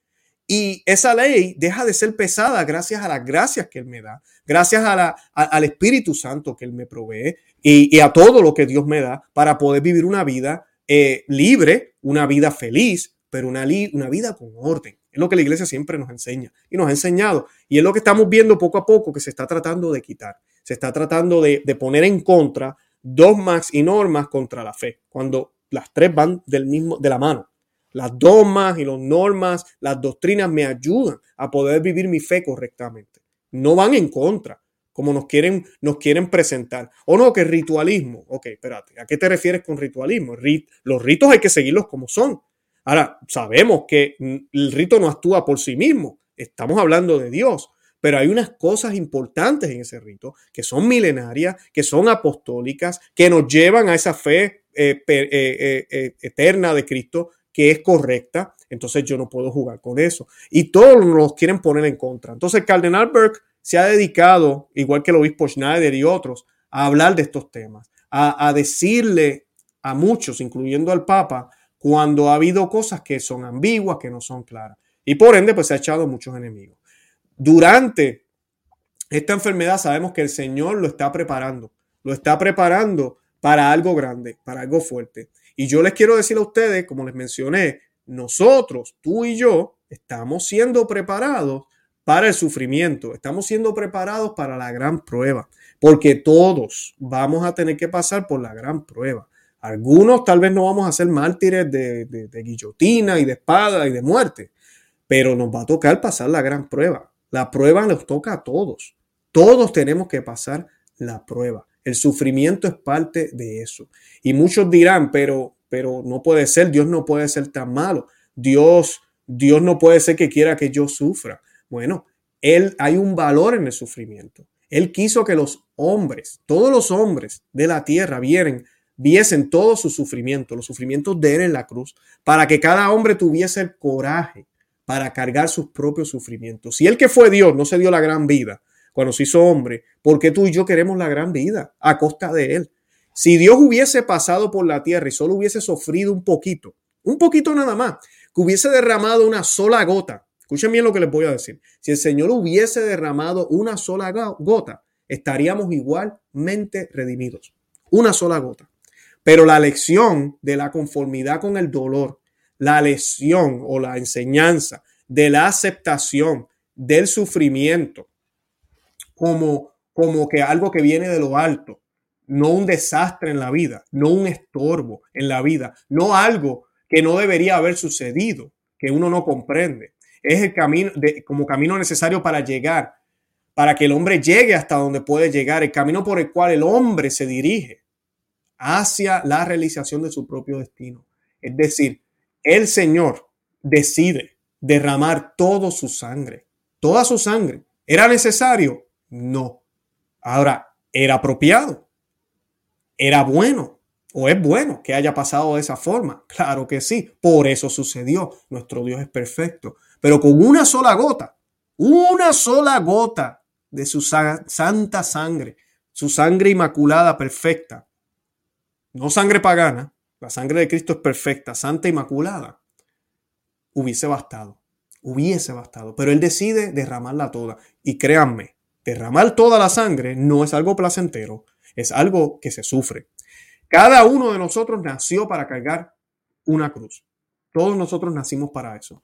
Y esa ley deja de ser pesada gracias a las gracias que Él me da, gracias a la, al Espíritu Santo que Él me provee y, a todo lo que Dios me da para poder vivir una vida eh, libre, una vida feliz, pero una, una vida con orden. Es lo que la iglesia siempre nos enseña y nos ha enseñado. Y es lo que estamos viendo poco a poco que se está tratando de quitar. Se está tratando de, de poner en contra dogmas y normas contra la fe, cuando las tres van del mismo, de la mano. Las dogmas y las normas, las doctrinas me ayudan a poder vivir mi fe correctamente. No van en contra, como nos quieren, nos quieren presentar. O no, que ritualismo. Ok, espérate, ¿a qué te refieres con ritualismo? Los ritos hay que seguirlos como son. Ahora, sabemos que el rito no actúa por sí mismo. Estamos hablando de Dios. Pero hay unas cosas importantes en ese rito que son milenarias, que son apostólicas, que nos llevan a esa fe eh, eh, eh, eterna de Cristo que es correcta, entonces yo no puedo jugar con eso. Y todos nos quieren poner en contra. Entonces, Cardenal Burke se ha dedicado, igual que el obispo Schneider y otros, a hablar de estos temas, a, decirle a muchos, incluyendo al Papa, cuando ha habido cosas que son ambiguas, que no son claras. Y por ende, pues se ha echado muchos enemigos. Durante esta enfermedad sabemos que el Señor lo está preparando, lo está preparando para algo grande, para algo fuerte. Y yo les quiero decir a ustedes, como les mencioné, nosotros, tú y yo, estamos siendo preparados para el sufrimiento, estamos siendo preparados para la gran prueba, porque todos vamos a tener que pasar por la gran prueba. Algunos tal vez no vamos a ser mártires de, de guillotina y de espada y de muerte, pero nos va a tocar pasar la gran prueba. La prueba nos toca a todos. Todos tenemos que pasar la prueba. El sufrimiento es parte de eso. Y muchos dirán, pero, pero no puede ser, Dios no puede ser tan malo. Dios, Dios no puede ser que quiera que yo sufra. Bueno, él hay un valor en el sufrimiento. Él quiso que los hombres, todos los hombres de la tierra vieran, viesen todo su sufrimiento, los sufrimientos de él en la cruz, para que cada hombre tuviese el coraje para cargar sus propios sufrimientos. Si él que fue Dios no se dio la gran vida, cuando se hizo hombre, porque tú y yo queremos la gran vida a costa de Él. Si Dios hubiese pasado por la tierra y solo hubiese sufrido un poquito, un poquito nada más, que hubiese derramado una sola gota, escuchen bien lo que les voy a decir, si el Señor hubiese derramado una sola gota, estaríamos igualmente redimidos. Una sola gota. Pero la lección de la conformidad con el dolor, la lección o la enseñanza de la aceptación del sufrimiento, como, como que algo que viene de lo alto, no un desastre en la vida, no un estorbo en la vida, no algo que no debería haber sucedido, que uno no comprende. Es el camino de, como camino necesario para llegar, para que el hombre llegue hasta donde puede llegar, el camino por el cual el hombre se dirige hacia la realización de su propio destino. Es decir, el Señor decide derramar toda su sangre, toda su sangre. ¿Era necesario? No. Ahora, ¿era apropiado? ¿Era bueno? ¿O es bueno que haya pasado de esa forma? Claro que sí. Por eso sucedió. Nuestro Dios es perfecto. Pero con una sola gota, una sola gota de su santa sangre, su sangre inmaculada perfecta, no sangre pagana, la sangre de Cristo es perfecta, santa, inmaculada, hubiese bastado, hubiese bastado. Pero Él decide derramarla toda. Y créanme, derramar toda la sangre no es algo placentero, es algo que se sufre. Cada uno de nosotros nació para cargar una cruz. Todos nosotros nacimos para eso.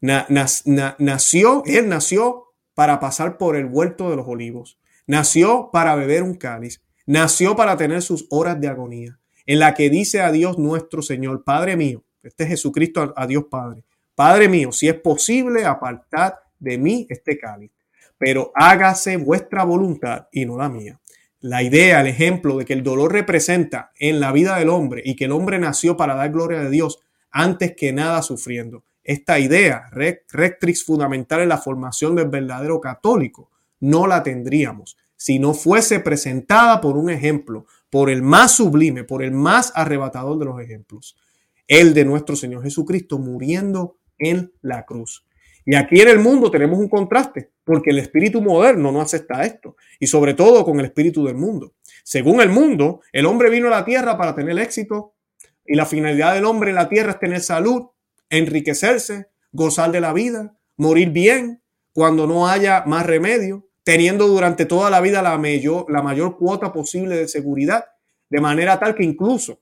nació, él nació para pasar por el huerto de los olivos. Nació para beber un cáliz. Nació para tener sus horas de agonía, en la que dice a Dios nuestro Señor, Padre mío, este es Jesucristo a Dios Padre, Padre mío, si es posible, apartad de mí este cáliz pero hágase vuestra voluntad y no la mía. La idea, el ejemplo de que el dolor representa en la vida del hombre y que el hombre nació para dar gloria a Dios antes que nada sufriendo. Esta idea, rectrix fundamental en la formación del verdadero católico, no la tendríamos si no fuese presentada por un ejemplo, por el más sublime, por el más arrebatador de los ejemplos, el de nuestro Señor Jesucristo muriendo en la cruz. Y aquí en el mundo tenemos un contraste, porque el espíritu moderno no acepta esto, y sobre todo con el espíritu del mundo. Según el mundo, el hombre vino a la tierra para tener éxito, y la finalidad del hombre en la tierra es tener salud, enriquecerse, gozar de la vida, morir bien, cuando no haya más remedio, teniendo durante toda la vida la mayor, cuota posible de seguridad, de manera tal que incluso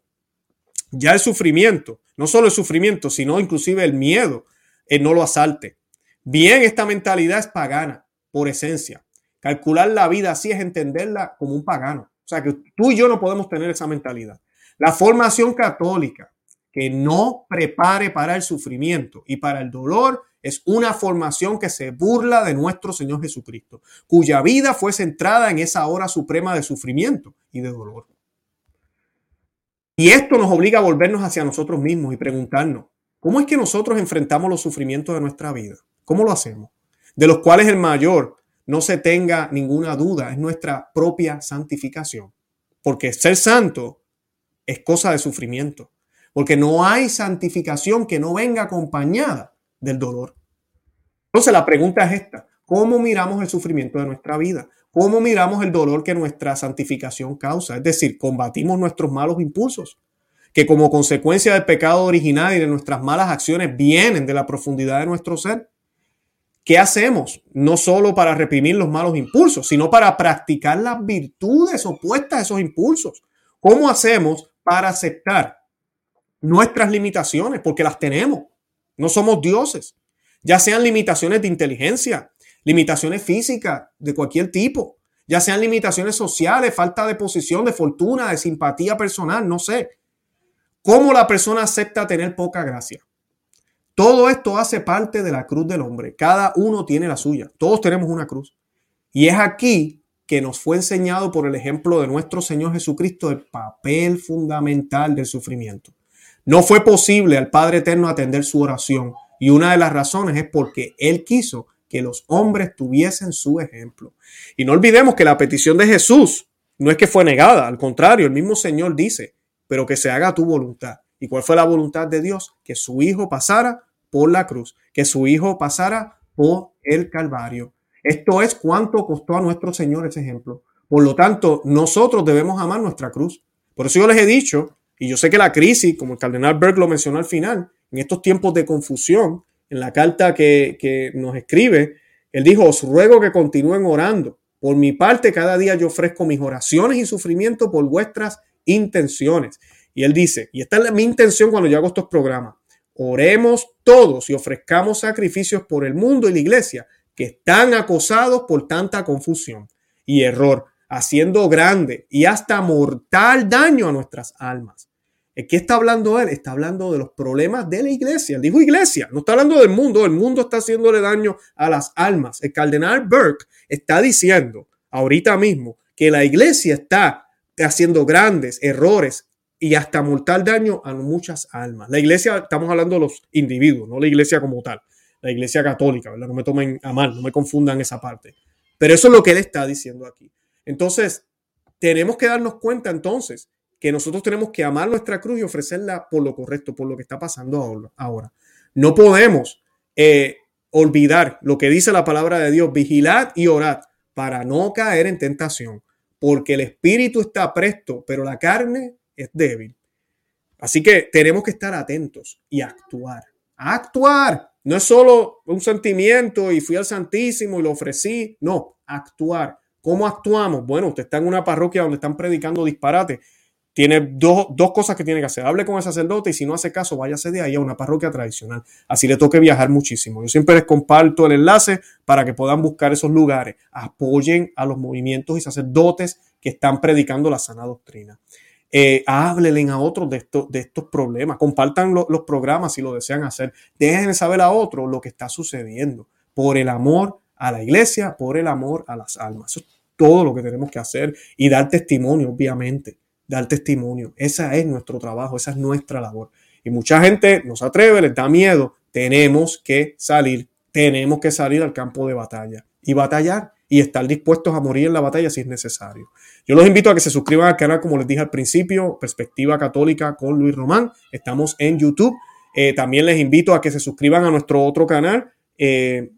ya el sufrimiento, no solo el sufrimiento, sino inclusive el miedo, eh, no lo asalte. Bien, esta mentalidad es pagana por esencia. Calcular la vida así es entenderla como un pagano. O sea que tú y yo no podemos tener esa mentalidad. La formación católica que no prepare para el sufrimiento y para el dolor es una formación que se burla de nuestro Señor Jesucristo, cuya vida fue centrada en esa hora suprema de sufrimiento y de dolor. Y esto nos obliga a volvernos hacia nosotros mismos y preguntarnos, ¿cómo es que nosotros enfrentamos los sufrimientos de nuestra vida? ¿Cómo lo hacemos? De los cuales el mayor, no se tenga ninguna duda, es nuestra propia santificación. Porque ser santo es cosa de sufrimiento. Porque no hay santificación que no venga acompañada del dolor. Entonces la pregunta es esta. ¿Cómo miramos el sufrimiento de nuestra vida? ¿Cómo miramos el dolor que nuestra santificación causa? Es decir, combatimos nuestros malos impulsos, que como consecuencia del pecado original y de nuestras malas acciones vienen de la profundidad de nuestro ser. ¿Qué hacemos? No solo para reprimir los malos impulsos, sino para practicar las virtudes opuestas a esos impulsos. ¿Cómo hacemos para aceptar nuestras limitaciones? Porque las tenemos. No somos dioses. Ya sean limitaciones de inteligencia, limitaciones físicas de cualquier tipo, ya sean limitaciones sociales, falta de posición, de fortuna, de simpatía personal, no sé. ¿Cómo la persona acepta tener poca gracia? Todo esto hace parte de la cruz del hombre. Cada uno tiene la suya. Todos tenemos una cruz. Y es aquí que nos fue enseñado por el ejemplo de nuestro Señor Jesucristo el papel fundamental del sufrimiento. No fue posible al Padre Eterno atender su oración y una de las razones es porque Él quiso que los hombres tuviesen su ejemplo. Y no olvidemos que la petición de Jesús no es que fue negada, al contrario, el mismo Señor dice, pero que se haga tu voluntad. ¿Y cuál fue la voluntad de Dios? Que su Hijo pasara por la cruz, que su Hijo pasara por el Calvario. Esto es cuánto costó a nuestro Señor ese ejemplo. Por lo tanto, nosotros debemos amar nuestra cruz. Por eso yo les he dicho, y yo sé que la crisis, como el cardenal Berg lo mencionó al final, en estos tiempos de confusión, en la carta que, que nos escribe, él dijo, os ruego que continúen orando. Por mi parte, cada día yo ofrezco mis oraciones y sufrimiento por vuestras intenciones. Y él dice, y esta es mi intención cuando yo hago estos programas, oremos todos y ofrezcamos sacrificios por el mundo y la iglesia que están acosados por tanta confusión y error, haciendo grande y hasta mortal daño a nuestras almas. ¿Qué está hablando él? Está hablando de los problemas de la iglesia. Él dijo iglesia, no está hablando del mundo. El mundo está haciéndole daño a las almas. El cardenal Burke está diciendo ahorita mismo que la iglesia está haciendo grandes errores y hasta mortal daño a muchas almas. La iglesia, estamos hablando de los individuos, no la iglesia como tal, la iglesia católica, ¿verdad? No me tomen a mal, no me confundan esa parte. Pero eso es lo que él está diciendo aquí. Entonces, tenemos que darnos cuenta entonces que nosotros tenemos que amar nuestra cruz y ofrecerla por lo correcto, por lo que está pasando ahora. No podemos eh, olvidar lo que dice la palabra de Dios, vigilad y orad para no caer en tentación, porque el espíritu está presto, pero la carne es débil. Así que tenemos que estar atentos y actuar. Actuar. No es solo un sentimiento y fui al Santísimo y lo ofrecí. No, actuar. ¿Cómo actuamos? Bueno, usted está en una parroquia donde están predicando disparate. Tiene dos, dos, cosas que tiene que hacer. Hable con el sacerdote y si no hace caso, váyase de ahí a una parroquia tradicional. Así le toque viajar muchísimo. Yo siempre les comparto el enlace para que puedan buscar esos lugares. Apoyen a los movimientos y sacerdotes que están predicando la sana doctrina eh, a otros de, de estos problemas, compartan los programas si lo desean hacer, dejen saber a otros lo que está sucediendo por el amor a la iglesia, por el amor a las almas. Eso es todo lo que tenemos que hacer y dar testimonio, obviamente, dar testimonio. Ese es nuestro trabajo, esa es nuestra labor. Y mucha gente no se atreve, les da miedo. Tenemos que salir, tenemos que salir al campo de batalla y batallar y estar dispuestos a morir en la batalla si es necesario. Yo los invito a que se suscriban al canal, como les dije al principio, Perspectiva Católica con Luis Román. Estamos en YouTube. Eh, también les invito a que se suscriban a nuestro otro canal. Eh,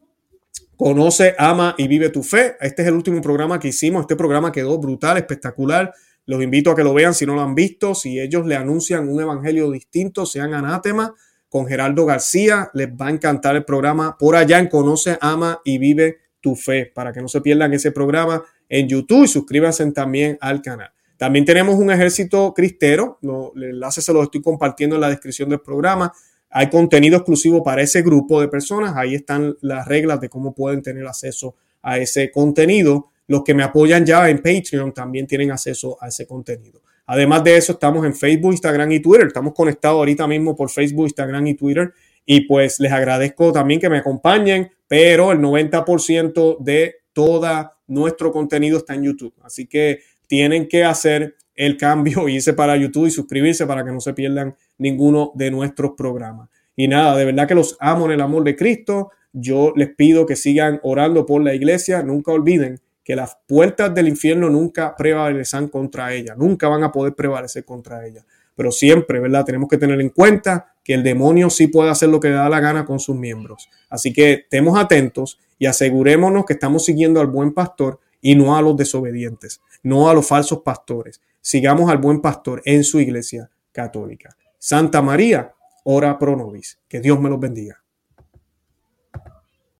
Conoce, ama y vive tu fe. Este es el último programa que hicimos. Este programa quedó brutal, espectacular. Los invito a que lo vean si no lo han visto. Si ellos le anuncian un evangelio distinto, sean anátema con Geraldo García. Les va a encantar el programa. Por allá en Conoce, ama y vive tu fe. Para que no se pierdan ese programa en YouTube y suscríbanse también al canal. También tenemos un ejército cristero. el enlace se lo estoy compartiendo en la descripción del programa. Hay contenido exclusivo para ese grupo de personas. Ahí están las reglas de cómo pueden tener acceso a ese contenido. Los que me apoyan ya en Patreon también tienen acceso a ese contenido. Además de eso, estamos en Facebook, Instagram y Twitter. Estamos conectados ahorita mismo por Facebook, Instagram y Twitter. Y pues les agradezco también que me acompañen, pero el 90% de todo nuestro contenido está en YouTube. Así que tienen que hacer el cambio, irse para YouTube y suscribirse para que no se pierdan ninguno de nuestros programas. Y nada, de verdad que los amo en el amor de Cristo. Yo les pido que sigan orando por la iglesia. Nunca olviden que las puertas del infierno nunca prevalecen contra ella. Nunca van a poder prevalecer contra ella. Pero siempre, ¿verdad? Tenemos que tener en cuenta que el demonio sí puede hacer lo que le da la gana con sus miembros. Así que estemos atentos y asegurémonos que estamos siguiendo al buen pastor y no a los desobedientes, no a los falsos pastores. Sigamos al buen pastor en su iglesia católica. Santa María, ora pro nobis. Que Dios me los bendiga.